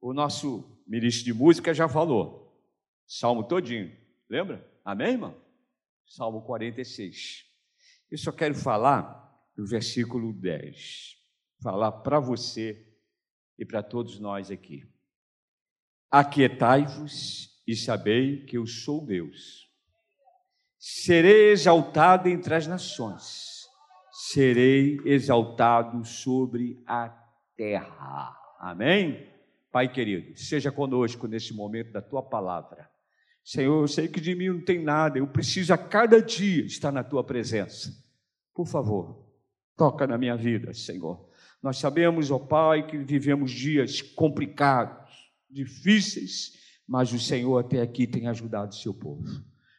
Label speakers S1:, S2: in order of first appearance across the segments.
S1: O nosso ministro de música já falou. Salmo todinho. Lembra? Amém, irmão? Salmo 46. Eu só quero falar do versículo 10. Falar para você e para todos nós aqui. Aquietai-vos e sabei que eu sou Deus. Serei exaltado entre as nações, serei exaltado sobre a terra. Amém? Pai querido, seja conosco nesse momento da tua palavra. Senhor, eu sei que de mim não tem nada, eu preciso a cada dia estar na tua presença. Por favor, toca na minha vida, Senhor. Nós sabemos, ó oh Pai, que vivemos dias complicados, difíceis, mas o Senhor até aqui tem ajudado o seu povo.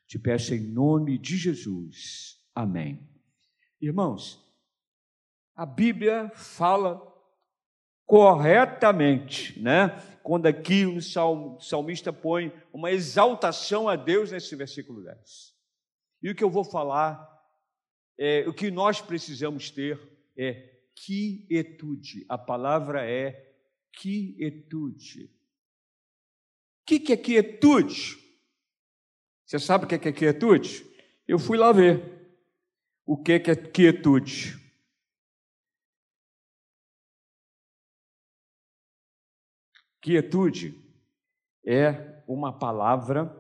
S1: Te peço em nome de Jesus. Amém. Irmãos, a Bíblia fala corretamente, né? Quando aqui o salmista põe uma exaltação a Deus nesse versículo 10. E o que eu vou falar, é, o que nós precisamos ter é quietude. A palavra é quietude. O que, que é quietude? Você sabe o que é quietude? Eu fui lá ver o que é quietude. Quietude é uma palavra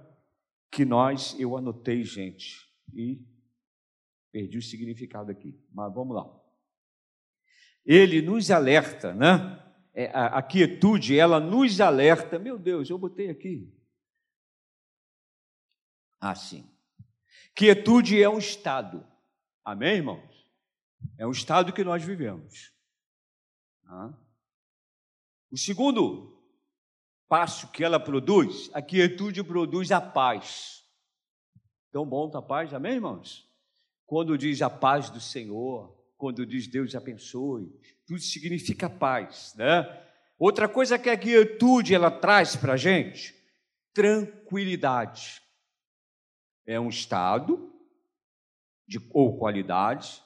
S1: que nós, eu anotei, gente, e perdi o significado aqui, mas vamos lá. Ele nos alerta, né? É, a, a quietude, ela nos alerta. Meu Deus, eu botei aqui. Assim. Quietude é um estado. Amém, irmãos? É um estado que nós vivemos. Ah. O segundo passo que ela produz, a quietude produz a paz. Tão bom a paz, amém, irmãos? Quando diz a paz do Senhor, quando diz Deus abençoe, tudo significa paz, né? Outra coisa que a quietude ela traz para a gente, tranquilidade. É um estado de ou qualidade,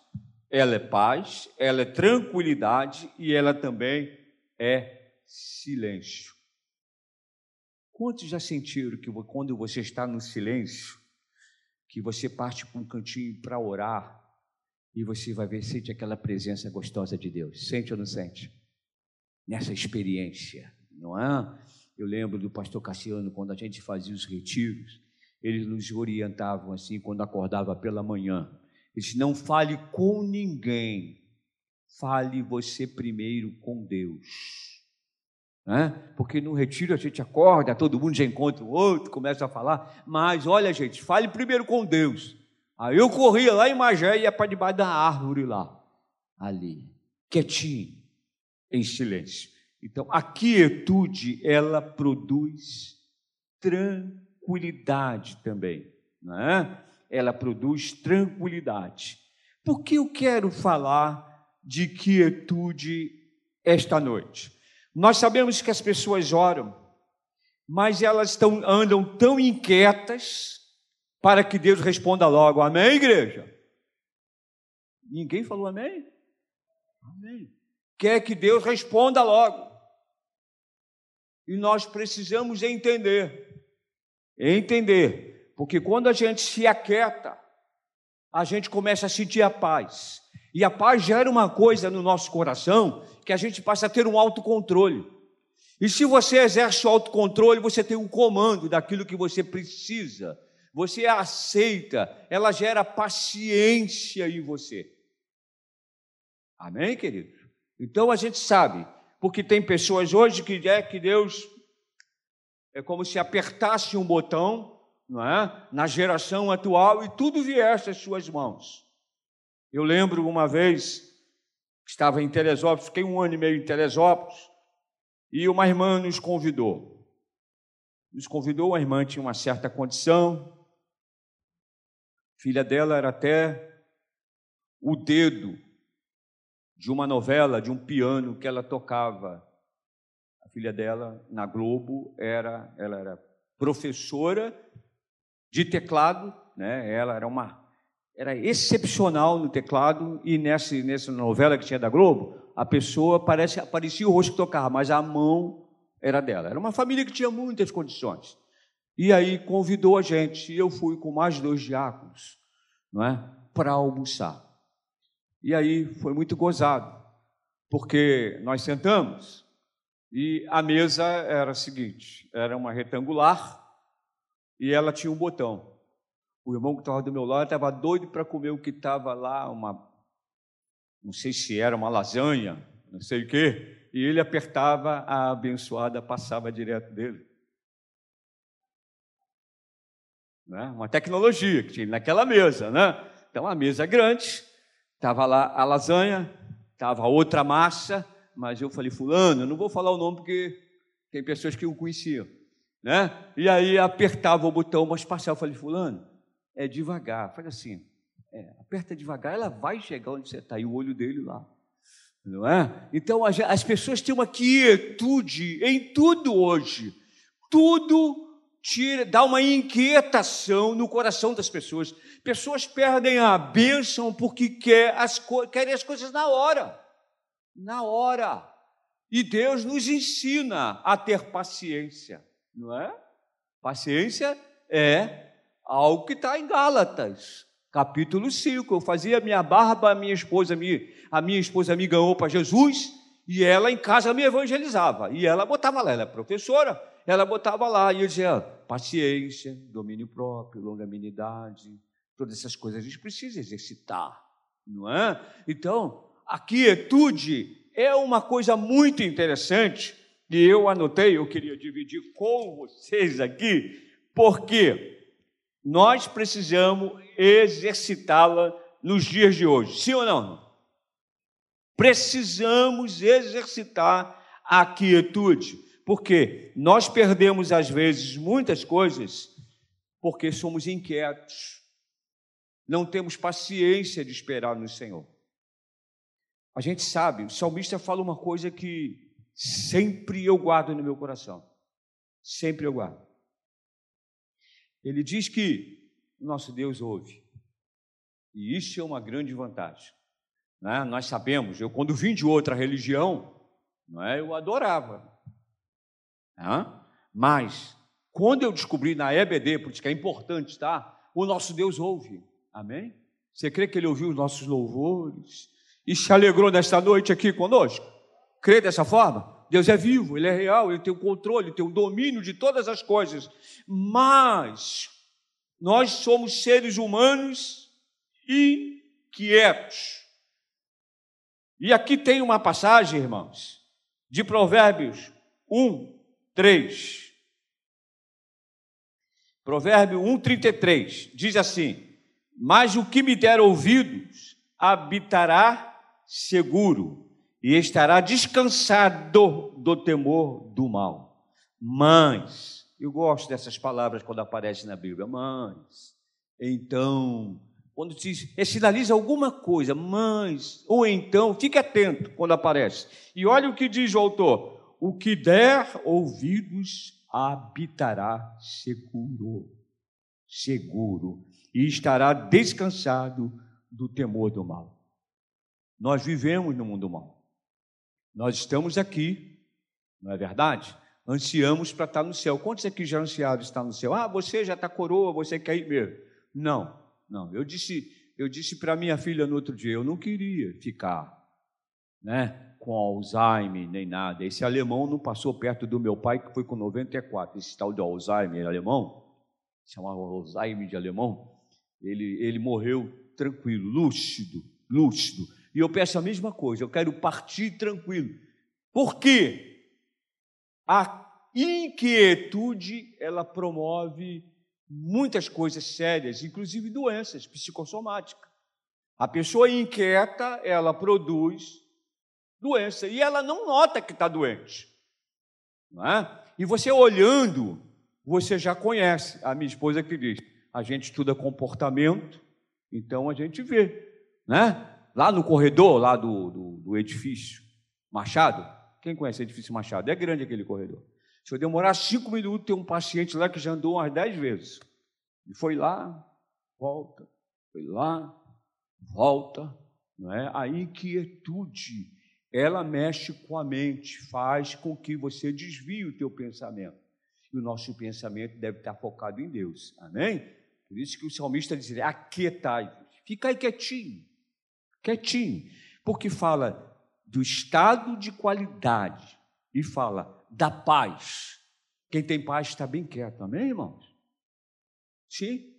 S1: ela é paz, ela é tranquilidade e ela também é silêncio. Quantos já sentiram que quando você está no silêncio, que você parte para um cantinho para orar e você vai ver, sente aquela presença gostosa de Deus? Sente ou não sente? Nessa experiência, não é? Eu lembro do pastor Cassiano, quando a gente fazia os retiros, eles nos orientavam assim, quando acordava pela manhã. Eles não fale com ninguém, fale você primeiro com Deus. Né? Porque no retiro a gente acorda, todo mundo já encontra o outro, começa a falar, mas olha, gente, fale primeiro com Deus. Aí eu corria lá em Magé e ia para debaixo da árvore lá, ali, quietinho, em silêncio. Então, a quietude, ela produz tranquilidade também, né? Ela produz tranquilidade. Por que eu quero falar de quietude esta noite? Nós sabemos que as pessoas oram, mas elas estão, andam tão inquietas para que Deus responda logo. Amém, igreja? Ninguém falou amém? Amém. Quer que Deus responda logo. E nós precisamos entender. Entender. Porque quando a gente se aquieta, a gente começa a sentir a paz. E a paz gera uma coisa no nosso coração que a gente passa a ter um autocontrole. E se você exerce o autocontrole, você tem um comando daquilo que você precisa. Você aceita, ela gera paciência em você. Amém, querido? Então a gente sabe, porque tem pessoas hoje que é que Deus é como se apertasse um botão, não é? Na geração atual e tudo viesse às suas mãos. Eu lembro uma vez estava em Teresópolis, fiquei um ano e meio em Teresópolis, e uma irmã nos convidou. Nos convidou, a irmã tinha uma certa condição, filha dela era até o dedo de uma novela, de um piano que ela tocava. A filha dela, na Globo, era, ela era professora de teclado, né? ela era uma era excepcional no teclado e nessa, nessa novela que tinha da Globo, a pessoa parece, parecia o rosto que tocava, mas a mão era dela. Era uma família que tinha muitas condições. E aí convidou a gente, e eu fui com mais dois diáconos, não é? Para almoçar. E aí foi muito gozado, porque nós sentamos e a mesa era a seguinte: era uma retangular e ela tinha um botão. O irmão que estava do meu lado estava doido para comer o que estava lá, uma. Não sei se era uma lasanha, não sei o quê, e ele apertava, a abençoada passava direto dele. Né? Uma tecnologia que tinha naquela mesa, né? Então a mesa grande, estava lá a lasanha, estava outra massa, mas eu falei, fulano, eu não vou falar o nome porque tem pessoas que o conheciam, né? E aí apertava o botão, mas passava, eu falei, fulano, é devagar, faz assim, é, aperta devagar, ela vai chegar onde você está, e o olho dele lá, não é? Então as pessoas têm uma quietude em tudo hoje, tudo tira, dá uma inquietação no coração das pessoas. Pessoas perdem a bênção porque quer as, querem as coisas na hora. Na hora. E Deus nos ensina a ter paciência, não é? Paciência é algo que está em Gálatas, capítulo 5. Eu fazia minha barba, a minha esposa me, a minha esposa me ganhou para Jesus e ela em casa me evangelizava. E ela botava lá, ela é professora, ela botava lá e eu dizia paciência, domínio próprio, longanimidade, todas essas coisas a gente precisa exercitar, não é? Então, a quietude é uma coisa muito interessante e eu anotei, eu queria dividir com vocês aqui, porque nós precisamos exercitá-la nos dias de hoje, sim ou não? Precisamos exercitar a quietude porque nós perdemos, às vezes, muitas coisas porque somos inquietos, não temos paciência de esperar no Senhor. A gente sabe, o salmista fala uma coisa que sempre eu guardo no meu coração, sempre eu guardo. Ele diz que nosso Deus ouve, e isso é uma grande vantagem. Né? Nós sabemos, eu quando vim de outra religião, não é, eu adorava, mas, quando eu descobri na EBD, por isso que é importante, tá? O nosso Deus ouve. Amém? Você crê que Ele ouviu os nossos louvores e se alegrou nesta noite aqui conosco? Crê dessa forma? Deus é vivo, Ele é real, Ele tem o controle, Ele tem o domínio de todas as coisas. Mas nós somos seres humanos inquietos. E aqui tem uma passagem, irmãos, de Provérbios 1, 3. Provérbio 1,33 diz assim: Mas o que me der ouvidos habitará seguro e estará descansado do temor do mal. Mas, eu gosto dessas palavras quando aparecem na Bíblia, mas, então, quando diz, é, sinaliza alguma coisa, mas, ou então, fique atento quando aparece. E olha o que diz o autor: o que der ouvidos habitará seguro, seguro, e estará descansado do temor do mal. Nós vivemos no mundo mal. Nós estamos aqui, não é verdade? Ansiamos para estar no céu. Quantos aqui já ansiaram estar no céu? Ah, você já está coroa, você quer ir mesmo. Não, não. Eu disse, eu disse para minha filha no outro dia, eu não queria ficar, né? com Alzheimer nem nada. Esse alemão não passou perto do meu pai, que foi com 94. Esse tal de Alzheimer alemão, chamava Alzheimer de alemão, ele, ele morreu tranquilo, lúcido, lúcido. E eu peço a mesma coisa, eu quero partir tranquilo. Por quê? A inquietude, ela promove muitas coisas sérias, inclusive doenças psicossomáticas. A pessoa inquieta, ela produz doença e ela não nota que está doente. Não é? E você olhando, você já conhece. A minha esposa que diz: a gente estuda comportamento, então a gente vê. Né? Lá no corredor, lá do, do, do edifício Machado, quem conhece o edifício Machado? É grande aquele corredor. Se eu demorar cinco minutos, tem um paciente lá que já andou umas dez vezes. E foi lá, volta, foi lá, volta. Não é? A inquietude ela mexe com a mente, faz com que você desvie o teu pensamento. E o nosso pensamento deve estar focado em Deus. Amém? Por isso que o salmista diz: aquietai, fica aí quietinho, quietinho, porque fala do estado de qualidade e fala da paz. Quem tem paz está bem quieto, amém, irmãos? Sim.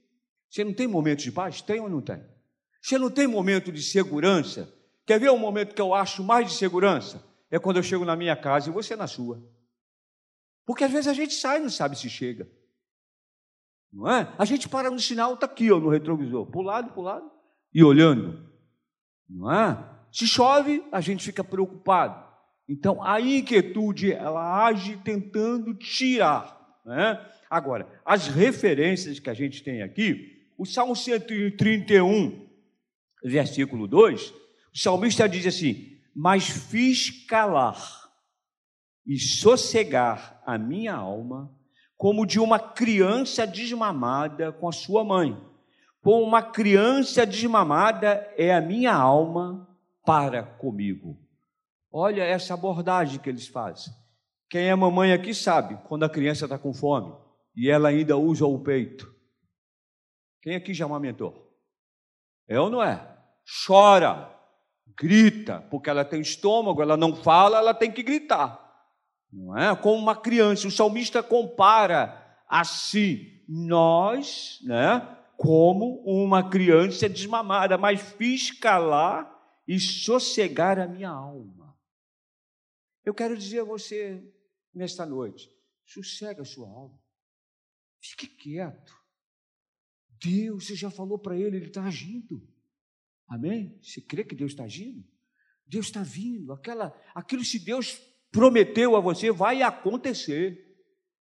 S1: Você não tem momento de paz? Tem ou não tem? Você não tem momento de segurança? Quer ver um momento que eu acho mais de segurança? É quando eu chego na minha casa e você na sua. Porque às vezes a gente sai e não sabe se chega. Não é? A gente para no sinal, está aqui, ó, no retrovisor, para o lado, para o lado, e olhando. Não é? Se chove, a gente fica preocupado. Então, a inquietude, ela age tentando tirar. Né? Agora, as referências que a gente tem aqui, o Salmo 131, versículo 2, o salmista diz assim: Mas fiz calar e sossegar a minha alma, como de uma criança desmamada com a sua mãe. Como uma criança desmamada é a minha alma para comigo. Olha essa abordagem que eles fazem. Quem é mamãe aqui sabe quando a criança está com fome e ela ainda usa o peito. Quem aqui já amamentou? É ou não é? Chora, grita, porque ela tem estômago, ela não fala, ela tem que gritar. Não é? Como uma criança, o salmista compara assim nós, né, como uma criança desmamada, mas fiz calar e sossegar a minha alma. Eu quero dizer a você nesta noite, sossega a sua alma. Fique quieto. Deus, você já falou para ele, ele está agindo. Amém? Você crê que Deus está agindo? Deus está vindo. Aquela, aquilo se Deus prometeu a você vai acontecer.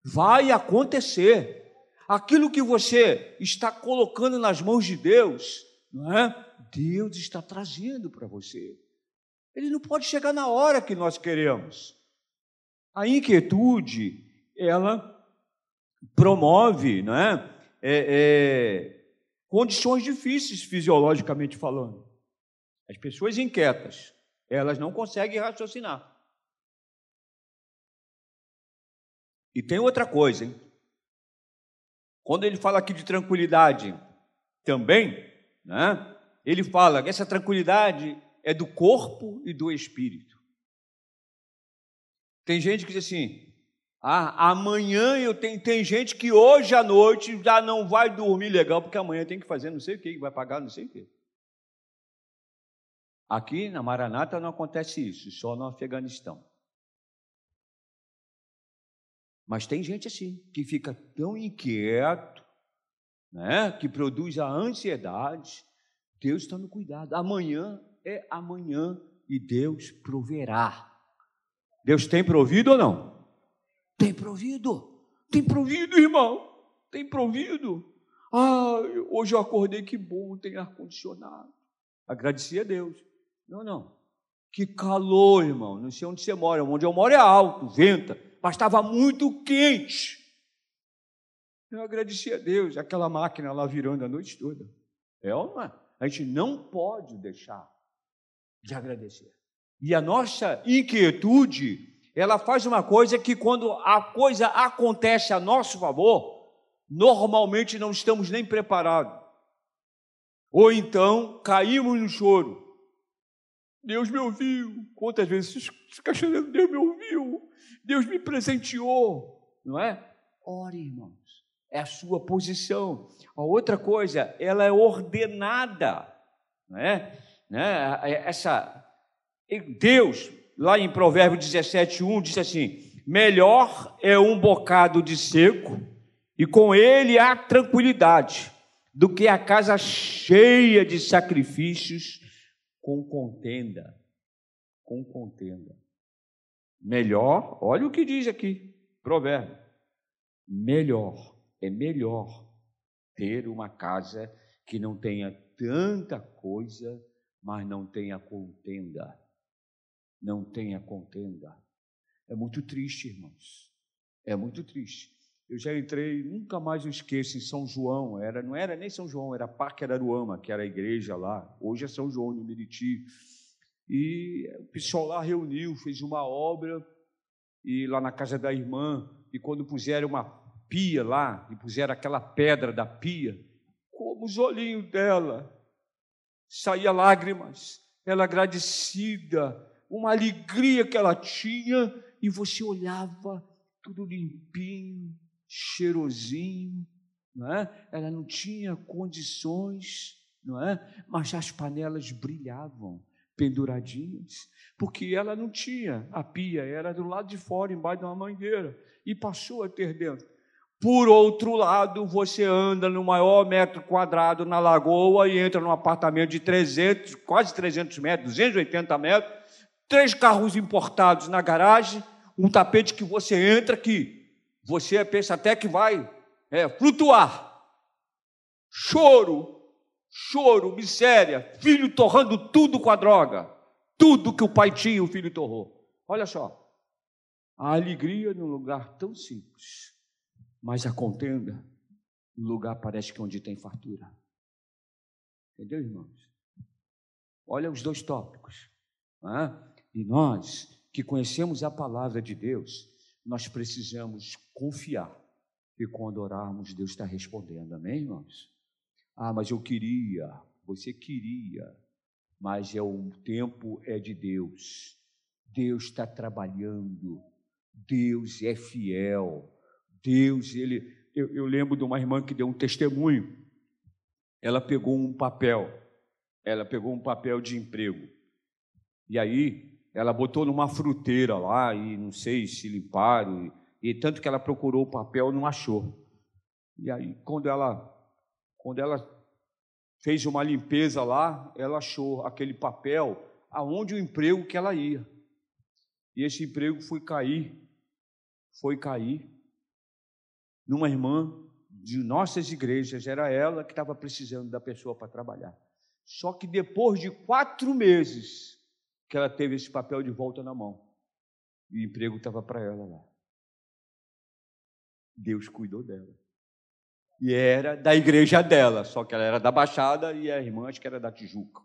S1: Vai acontecer. Aquilo que você está colocando nas mãos de Deus, não é? Deus está trazendo para você. Ele não pode chegar na hora que nós queremos. A inquietude, ela promove, não é? é, é condições difíceis fisiologicamente falando. As pessoas inquietas, elas não conseguem raciocinar. E tem outra coisa, hein? Quando ele fala aqui de tranquilidade também, né? Ele fala que essa tranquilidade é do corpo e do espírito. Tem gente que diz assim: ah, amanhã eu tenho. Tem gente que hoje à noite já não vai dormir legal, porque amanhã tem que fazer não sei o que, vai pagar não sei o que. Aqui na Maranata não acontece isso, só no Afeganistão. Mas tem gente assim, que fica tão inquieto, né, que produz a ansiedade. Deus está no cuidado. Amanhã é amanhã e Deus proverá. Deus tem provido ou não? Tem provido, tem provido, irmão, tem provido. Ah, hoje eu acordei, que bom, tem ar-condicionado. Agradeci a Deus. Não, não. Que calor, irmão. Não sei onde você mora. Onde eu moro é alto, venta, mas estava muito quente. Eu agradeci a Deus, aquela máquina lá virando a noite toda. É é? A gente não pode deixar de agradecer. E a nossa inquietude ela faz uma coisa que quando a coisa acontece a nosso favor, normalmente não estamos nem preparados. Ou então caímos no choro. Deus me ouviu. Quantas vezes fica chorando, Deus me ouviu, Deus me presenteou, não é? Ore, irmãos. É a sua posição. A outra coisa, ela é ordenada, não é? Né? Essa Deus lá em Provérbio 17, 1, diz assim: Melhor é um bocado de seco, e com ele há tranquilidade, do que a casa cheia de sacrifícios com contenda. Com contenda. Melhor, olha o que diz aqui, Provérbio. Melhor, é melhor ter uma casa que não tenha tanta coisa, mas não tenha contenda não tenha contenda. É muito triste, irmãos. É muito triste. Eu já entrei, nunca mais eu esqueço, em São João. Era, não era nem São João, era Parque Araruama, que era a igreja lá. Hoje é São João de Meriti. E o pessoal lá reuniu, fez uma obra, e lá na casa da irmã, e quando puseram uma pia lá, e puseram aquela pedra da pia, como os olhinhos dela, saía lágrimas, ela agradecida, uma alegria que ela tinha, e você olhava tudo limpinho, cheirosinho, não é? Ela não tinha condições, não é? Mas as panelas brilhavam, penduradinhas, porque ela não tinha a pia, era do lado de fora, embaixo de uma mangueira, e passou a ter dentro. Por outro lado, você anda no maior metro quadrado na lagoa e entra num apartamento de 300, quase 300 metros, 280 metros, três carros importados na garagem, um tapete que você entra que você pensa até que vai é, flutuar. Choro, choro, miséria, filho torrando tudo com a droga. Tudo que o pai tinha, o filho torrou. Olha só. A alegria num lugar tão simples, mas a contenda no lugar parece que é onde tem fartura. Entendeu, irmãos? Olha os dois tópicos. É? E nós que conhecemos a palavra de Deus, nós precisamos confiar que quando orarmos, Deus está respondendo. Amém, irmãos? Ah, mas eu queria, você queria, mas é o tempo é de Deus. Deus está trabalhando, Deus é fiel, Deus, ele. Eu, eu lembro de uma irmã que deu um testemunho. Ela pegou um papel, ela pegou um papel de emprego. E aí ela botou numa fruteira lá e não sei se limparam, e, e tanto que ela procurou o papel não achou. E aí quando ela quando ela fez uma limpeza lá, ela achou aquele papel aonde o emprego que ela ia. E esse emprego foi cair, foi cair numa irmã de nossas igrejas, era ela que estava precisando da pessoa para trabalhar. Só que depois de quatro meses, que ela teve esse papel de volta na mão. E o emprego estava para ela lá. Deus cuidou dela. E era da igreja dela, só que ela era da Baixada e a irmã acho que era da Tijuca.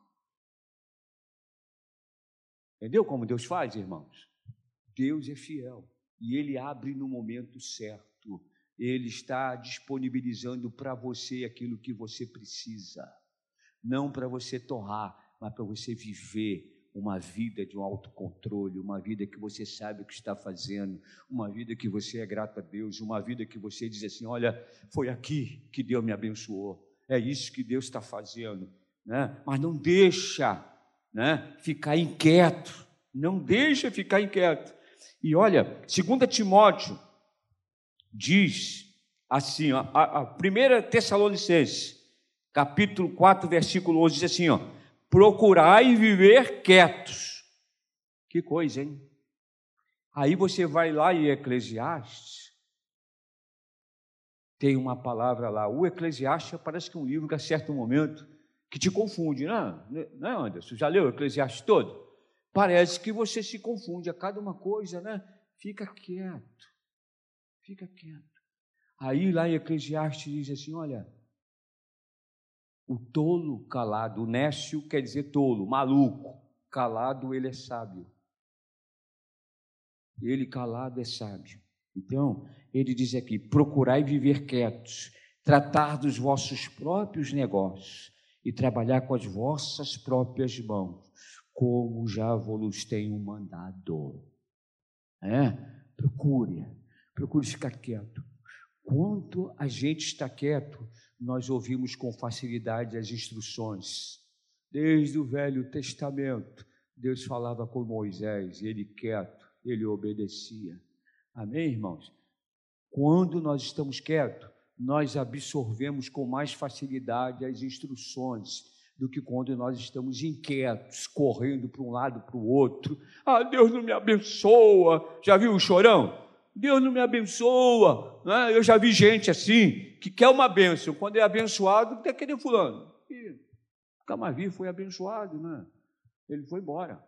S1: Entendeu como Deus faz, irmãos? Deus é fiel e Ele abre no momento certo. Ele está disponibilizando para você aquilo que você precisa. Não para você torrar, mas para você viver uma vida de um autocontrole, uma vida que você sabe o que está fazendo, uma vida que você é grato a Deus, uma vida que você diz assim: olha, foi aqui que Deus me abençoou, é isso que Deus está fazendo, né? mas não deixa né, ficar inquieto, não deixa ficar inquieto. E olha, 2 Timóteo diz assim, ó, a, a primeira Tessalonicense, capítulo 4, versículo 11, diz assim, ó, procurai viver quietos. Que coisa, hein? Aí você vai lá em Eclesiastes, tem uma palavra lá. O Eclesiastes parece que é um livro que a certo momento que te confunde, não é? Não é, Anderson? Já leu o Eclesiastes todo? Parece que você se confunde a cada uma coisa, né? Fica quieto, fica quieto. Aí lá em Eclesiastes diz assim: olha, o tolo calado, o nécio quer dizer tolo, maluco. Calado ele é sábio. Ele calado é sábio. Então, ele diz aqui: procurai viver quietos, tratar dos vossos próprios negócios e trabalhar com as vossas próprias mãos, como já vos tenho mandado. É? Procure, procure ficar quieto. Quanto a gente está quieto, nós ouvimos com facilidade as instruções. Desde o Velho Testamento, Deus falava com Moisés, ele quieto, ele obedecia. Amém, irmãos? Quando nós estamos quietos, nós absorvemos com mais facilidade as instruções do que quando nós estamos inquietos, correndo para um lado para o outro. Ah, Deus não me abençoa. Já viu o chorão? Deus não me abençoa. Né? Eu já vi gente assim, que quer uma bênção, quando é abençoado, quer querer fulano. E Camavi foi abençoado, né? ele foi embora.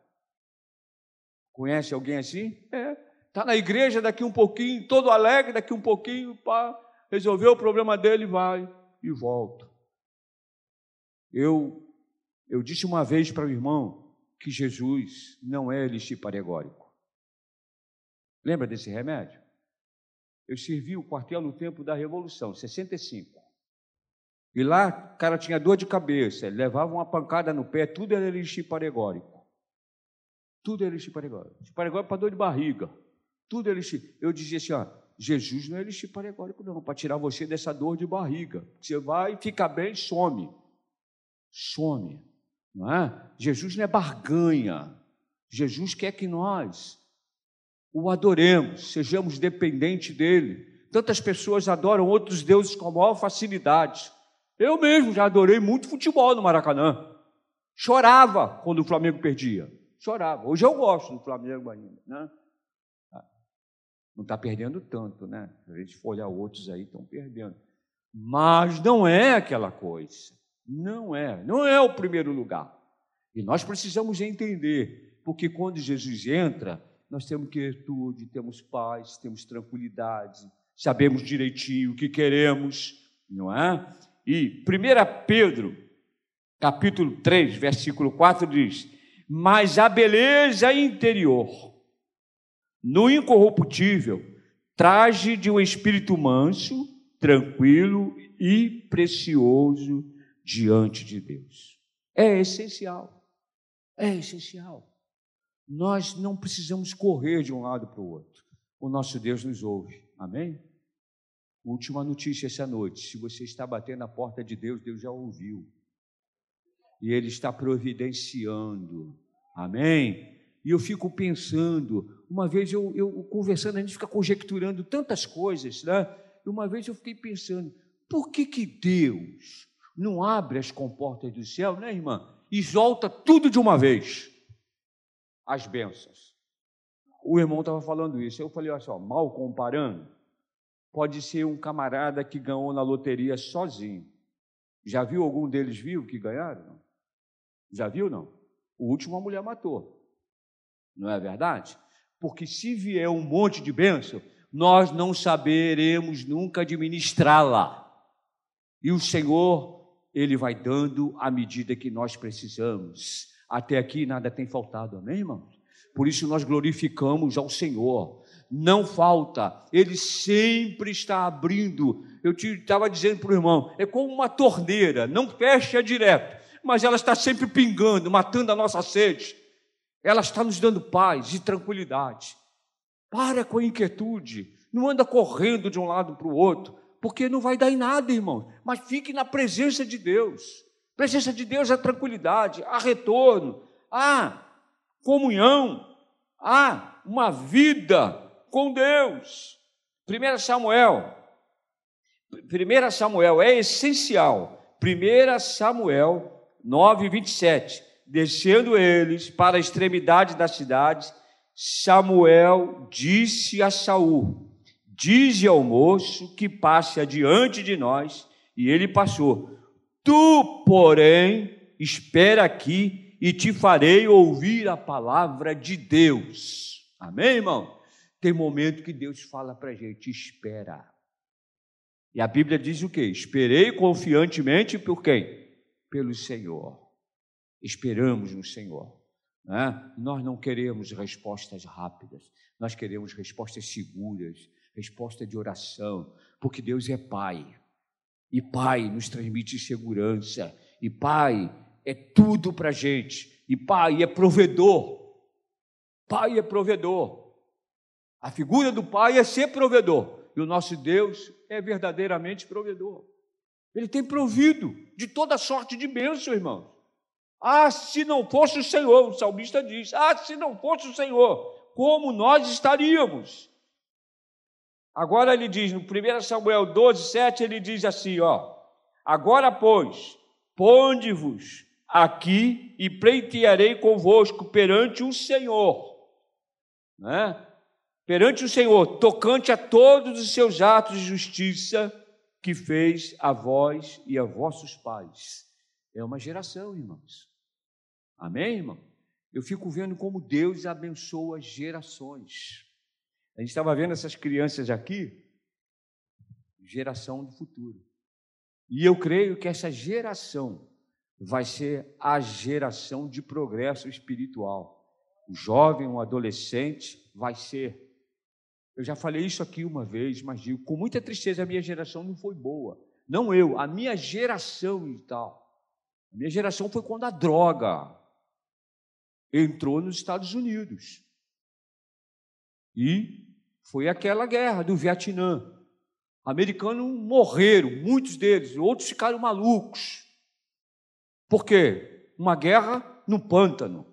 S1: Conhece alguém assim? É. Está na igreja daqui um pouquinho, todo alegre, daqui um pouquinho, pá, resolveu o problema dele, vai e volta. Eu, eu disse uma vez para o irmão que Jesus não é elixir paregórico. Lembra desse remédio? Eu servi o quartel no tempo da Revolução, 65. E lá, o cara tinha dor de cabeça, levava uma pancada no pé, tudo era elixir paregórico. Tudo era elixir paregórico. Paregórico para dor de barriga. Tudo era elixir. Eu dizia assim, ó, Jesus não é elixir paregórico não, para tirar você dessa dor de barriga. Você vai ficar bem, some. Some. Não é? Jesus não é barganha. Jesus quer que nós o adoremos, sejamos dependentes dele. Tantas pessoas adoram outros deuses com a maior facilidade. Eu mesmo já adorei muito futebol no Maracanã. Chorava quando o Flamengo perdia. Chorava. Hoje eu gosto do Flamengo ainda. Né? Ah, não está perdendo tanto, né? Se a gente for olhar outros aí, estão perdendo. Mas não é aquela coisa. Não é. Não é o primeiro lugar. E nós precisamos entender, porque quando Jesus entra, nós temos quietude, temos paz, temos tranquilidade, sabemos direitinho o que queremos, não é? E 1 Pedro, capítulo 3, versículo 4 diz: Mas a beleza interior, no incorruptível, traje de um espírito manso, tranquilo e precioso diante de Deus. É essencial. É essencial. Nós não precisamos correr de um lado para o outro. O nosso Deus nos ouve. Amém? Última notícia essa noite: se você está batendo na porta de Deus, Deus já ouviu. E Ele está providenciando. Amém? E eu fico pensando, uma vez eu, eu conversando, a gente fica conjecturando tantas coisas, né? E uma vez eu fiquei pensando, por que que Deus não abre as comportas do céu, né, irmã? E solta tudo de uma vez as bênçãos. O irmão estava falando isso. Eu falei, olha só, mal comparando, pode ser um camarada que ganhou na loteria sozinho. Já viu algum deles viu que ganharam? Já viu, não? O último a mulher matou. Não é verdade? Porque se vier um monte de bênção, nós não saberemos nunca administrá-la. E o Senhor, Ele vai dando à medida que nós precisamos. Até aqui nada tem faltado, amém, irmãos? Por isso nós glorificamos ao Senhor. Não falta, Ele sempre está abrindo. Eu estava dizendo para o irmão, é como uma torneira, não fecha direto, mas ela está sempre pingando, matando a nossa sede. Ela está nos dando paz e tranquilidade. Para com a inquietude, não anda correndo de um lado para o outro, porque não vai dar em nada, irmão. Mas fique na presença de Deus. Presença de Deus é tranquilidade, há retorno, há comunhão, há uma vida com Deus. 1 Samuel, 1 Samuel é essencial. 1 Samuel 9, 27. Descendo eles para a extremidade da cidade, Samuel disse a Saul: Dize ao moço que passe adiante de nós, e ele passou. Tu, porém, espera aqui e te farei ouvir a palavra de Deus. Amém, irmão? Tem momento que Deus fala para a gente: espera. E a Bíblia diz o quê? Esperei confiantemente por quem? Pelo Senhor. Esperamos no Senhor. Né? Nós não queremos respostas rápidas, nós queremos respostas seguras, resposta de oração, porque Deus é Pai. E Pai nos transmite segurança. E Pai é tudo para a gente. E Pai é provedor. Pai é provedor. A figura do Pai é ser provedor. E o nosso Deus é verdadeiramente provedor. Ele tem provido de toda sorte de bênção, irmãos. Ah, se não fosse o Senhor, o salmista diz: Ah, se não fosse o Senhor, como nós estaríamos? Agora ele diz, no 1 Samuel 12, 7, ele diz assim: ó, agora, pois, ponde-vos aqui e pleitearei convosco perante o Senhor, né? perante o Senhor, tocante a todos os seus atos de justiça que fez a vós e a vossos pais. É uma geração, irmãos. Amém, irmão? Eu fico vendo como Deus abençoa gerações. A gente estava vendo essas crianças aqui, geração do futuro. E eu creio que essa geração vai ser a geração de progresso espiritual. O jovem, o adolescente vai ser. Eu já falei isso aqui uma vez, mas digo, com muita tristeza, a minha geração não foi boa. Não eu, a minha geração e tal. A minha geração foi quando a droga entrou nos Estados Unidos. E foi aquela guerra do Vietnã. Americanos morreram, muitos deles, outros ficaram malucos. Por quê? Uma guerra no pântano.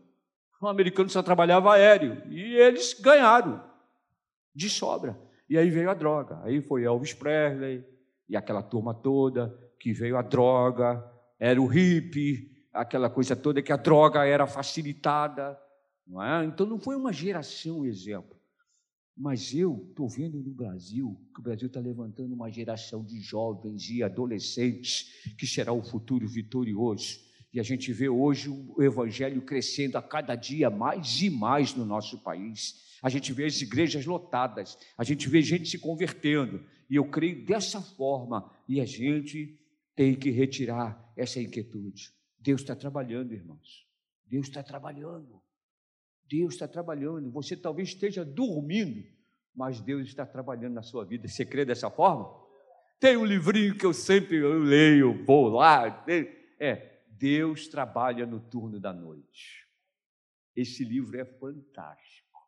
S1: O americano só trabalhava aéreo e eles ganharam de sobra. E aí veio a droga. Aí foi Elvis Presley e aquela turma toda que veio a droga, era o hippie, aquela coisa toda que a droga era facilitada, não é? Então não foi uma geração exemplo. Mas eu estou vendo no Brasil que o Brasil está levantando uma geração de jovens e adolescentes que será o futuro vitorioso. E a gente vê hoje o evangelho crescendo a cada dia mais e mais no nosso país. A gente vê as igrejas lotadas, a gente vê gente se convertendo. E eu creio dessa forma. E a gente tem que retirar essa inquietude. Deus está trabalhando, irmãos. Deus está trabalhando. Deus está trabalhando. Você talvez esteja dormindo, mas Deus está trabalhando na sua vida. Você crê dessa forma? Tem um livrinho que eu sempre eu leio, vou lá. É, Deus trabalha no turno da noite. Esse livro é fantástico.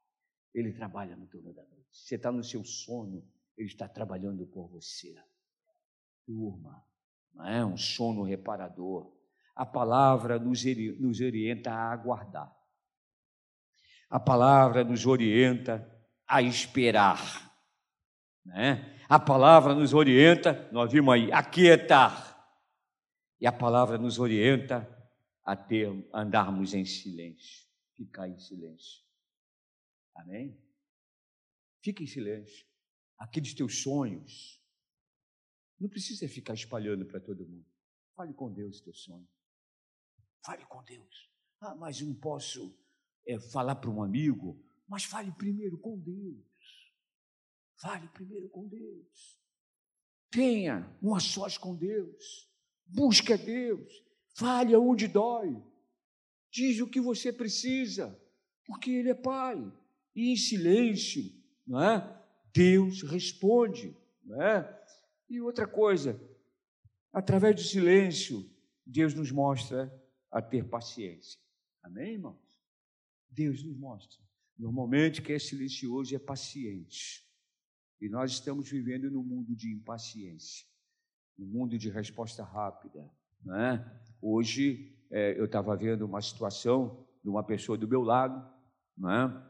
S1: Ele trabalha no turno da noite. Você está no seu sono, ele está trabalhando por você. Turma, não é um sono reparador. A palavra nos, nos orienta a aguardar. A palavra nos orienta a esperar. Né? A palavra nos orienta, nós vimos aí, a quietar. E a palavra nos orienta a ter, andarmos em silêncio, ficar em silêncio. Amém? Fique em silêncio. Aqueles teus sonhos, não precisa ficar espalhando para todo mundo. Fale com Deus teu sonho. Fale com Deus. Ah, mas não posso é, falar para um amigo. Mas fale primeiro com Deus. Fale primeiro com Deus. Tenha um a sós com Deus. Busque a Deus. Fale aonde dói. Diz o que você precisa, porque Ele é Pai. E em silêncio, não é? Deus responde, não é? E outra coisa, através do silêncio, Deus nos mostra a ter paciência. Amém, irmãos? Deus nos mostra. Normalmente, quem é silencioso é paciente. E nós estamos vivendo num mundo de impaciência, num mundo de resposta rápida. Né? Hoje, é, eu estava vendo uma situação de uma pessoa do meu lado, né?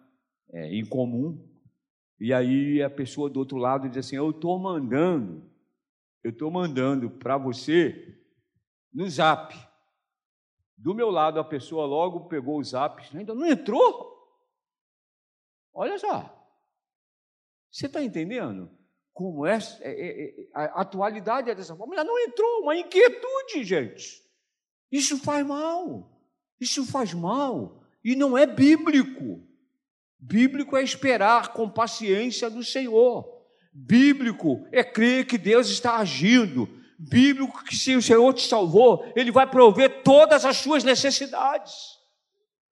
S1: é, incomum, e aí a pessoa do outro lado diz assim: Eu estou mandando eu estou mandando para você no zap. Do meu lado, a pessoa logo pegou o zap, ainda não entrou? Olha só. Você está entendendo como é, é, é, é, a atualidade é dessa forma? Ela não entrou, uma inquietude, gente. Isso faz mal. Isso faz mal. E não é bíblico. Bíblico é esperar com paciência do Senhor. Bíblico é crer que Deus está agindo. Bíblico que se o Senhor te salvou, Ele vai prover todas as suas necessidades.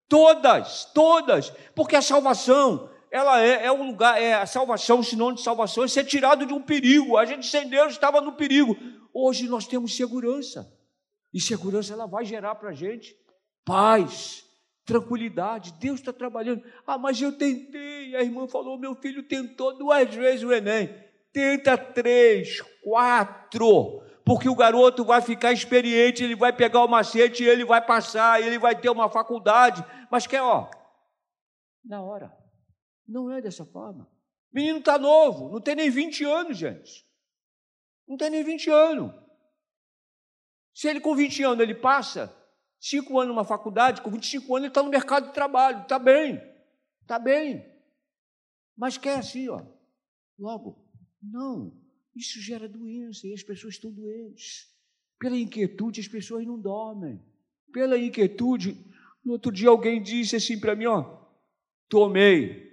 S1: Todas, todas. Porque a salvação, ela é, é um lugar, é a salvação, sinônimo de salvação, é ser tirado de um perigo. A gente sem Deus estava no perigo. Hoje nós temos segurança. E segurança ela vai gerar para a gente paz, tranquilidade. Deus está trabalhando. Ah, mas eu tentei. A irmã falou: meu filho tentou duas vezes o Enem. Tenta três, quatro. Porque o garoto vai ficar experiente, ele vai pegar o macete, ele vai passar, ele vai ter uma faculdade. Mas quer, ó, na hora. Não é dessa forma. O menino está novo, não tem nem 20 anos, gente. Não tem nem 20 anos. Se ele com 20 anos ele passa, cinco anos numa faculdade, com 25 anos ele está no mercado de trabalho, está bem, está bem. Mas quer assim, ó, logo, não, isso gera doença e as pessoas estão doentes. Pela inquietude as pessoas não dormem. Pela inquietude, no outro dia alguém disse assim para mim, ó, tomei.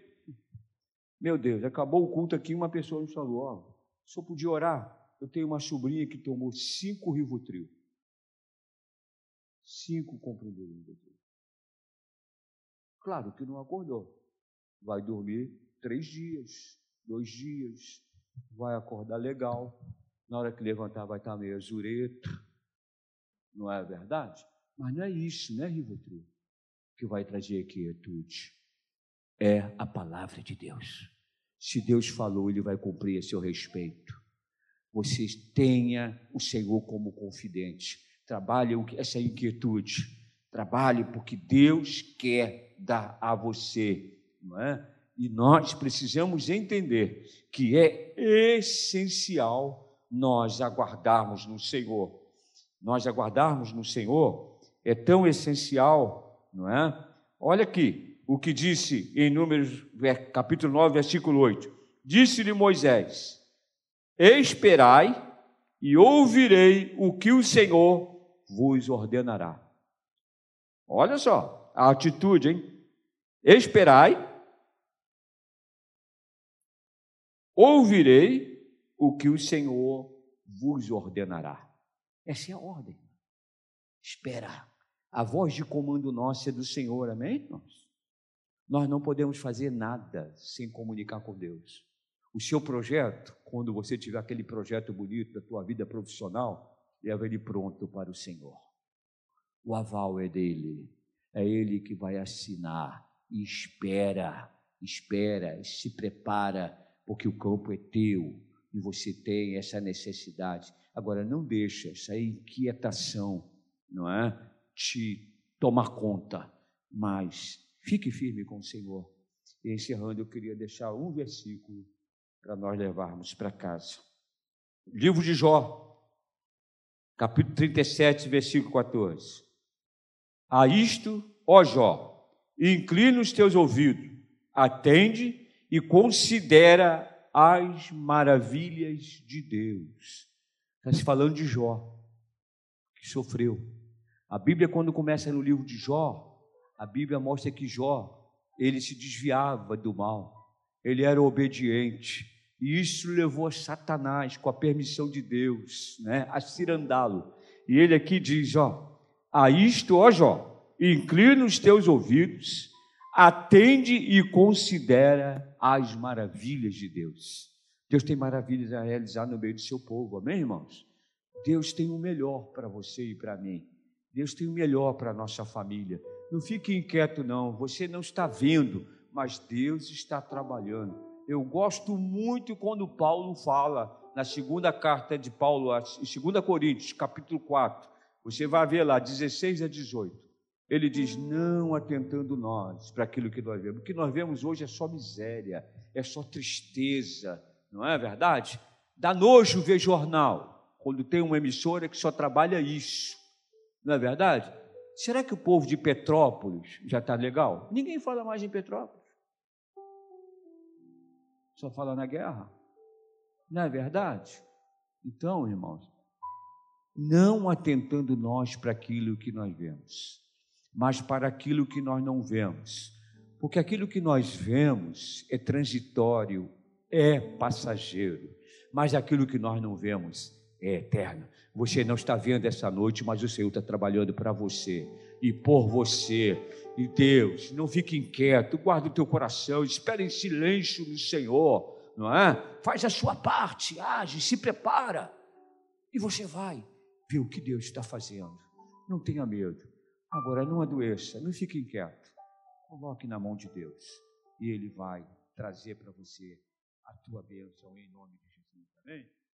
S1: Meu Deus, acabou o culto aqui, uma pessoa me falou, ó, só podia orar. Eu tenho uma sobrinha que tomou cinco Rivotril Cinco o Evangelho. Claro que não acordou. Vai dormir três dias, dois dias, vai acordar legal. Na hora que levantar, vai estar meio azureto. Não é verdade? Mas não é isso, né, Rivotril? Que vai trazer quietude. É a palavra de Deus. Se Deus falou, Ele vai cumprir a seu respeito. Você tenha o Senhor como confidente. Trabalhe essa inquietude. Trabalhe porque Deus quer dar a você, não é? E nós precisamos entender que é essencial nós aguardarmos no Senhor. Nós aguardarmos no Senhor é tão essencial, não é? Olha aqui o que disse em Números, capítulo 9, versículo 8. Disse-lhe Moisés: Esperai e ouvirei o que o Senhor vos ordenará. Olha só a atitude, hein? Esperai ouvirei o que o Senhor vos ordenará. Essa é a ordem. Espera. A voz de comando nossa é do Senhor, amém, irmãos? Nós não podemos fazer nada sem comunicar com Deus. O seu projeto, quando você tiver aquele projeto bonito da tua vida profissional, leva ele pronto para o Senhor. O aval é dele. É ele que vai assinar. E espera, espera, se prepara porque o campo é teu e você tem essa necessidade. Agora, não deixa essa inquietação, não é? Te tomar conta, mas fique firme com o Senhor. E encerrando, eu queria deixar um versículo para nós levarmos para casa. Livro de Jó, capítulo 37, versículo 14. A isto, ó Jó, inclina os teus ouvidos, atende e considera as maravilhas de Deus. Está se falando de Jó, que sofreu. A Bíblia, quando começa no livro de Jó, a Bíblia mostra que Jó, ele se desviava do mal, ele era obediente, e isso levou a Satanás, com a permissão de Deus, né, a cirandá-lo. E ele aqui diz: Ó, a isto, ó Jó, inclina os teus ouvidos atende e considera as maravilhas de Deus. Deus tem maravilhas a realizar no meio do seu povo, amém, irmãos? Deus tem o melhor para você e para mim. Deus tem o melhor para a nossa família. Não fique inquieto, não. Você não está vendo, mas Deus está trabalhando. Eu gosto muito quando Paulo fala na segunda carta de Paulo, em 2 Coríntios, capítulo 4. Você vai ver lá, 16 a 18 ele diz: não atentando nós para aquilo que nós vemos. O que nós vemos hoje é só miséria, é só tristeza, não é verdade? Dá nojo ver jornal, quando tem uma emissora que só trabalha isso, não é verdade? Será que o povo de Petrópolis já está legal? Ninguém fala mais em Petrópolis. Só fala na guerra. Não é verdade? Então, irmãos, não atentando nós para aquilo que nós vemos mas para aquilo que nós não vemos. Porque aquilo que nós vemos é transitório, é passageiro, mas aquilo que nós não vemos é eterno. Você não está vendo essa noite, mas o Senhor está trabalhando para você e por você. E Deus, não fique inquieto, guarda o teu coração, espere em silêncio no Senhor, não é? Faz a sua parte, age, se prepara, e você vai ver o que Deus está fazendo. Não tenha medo. Agora, não adoeça, não fique inquieto. Coloque na mão de Deus e Ele vai trazer para você a tua bênção em nome de Jesus. Amém?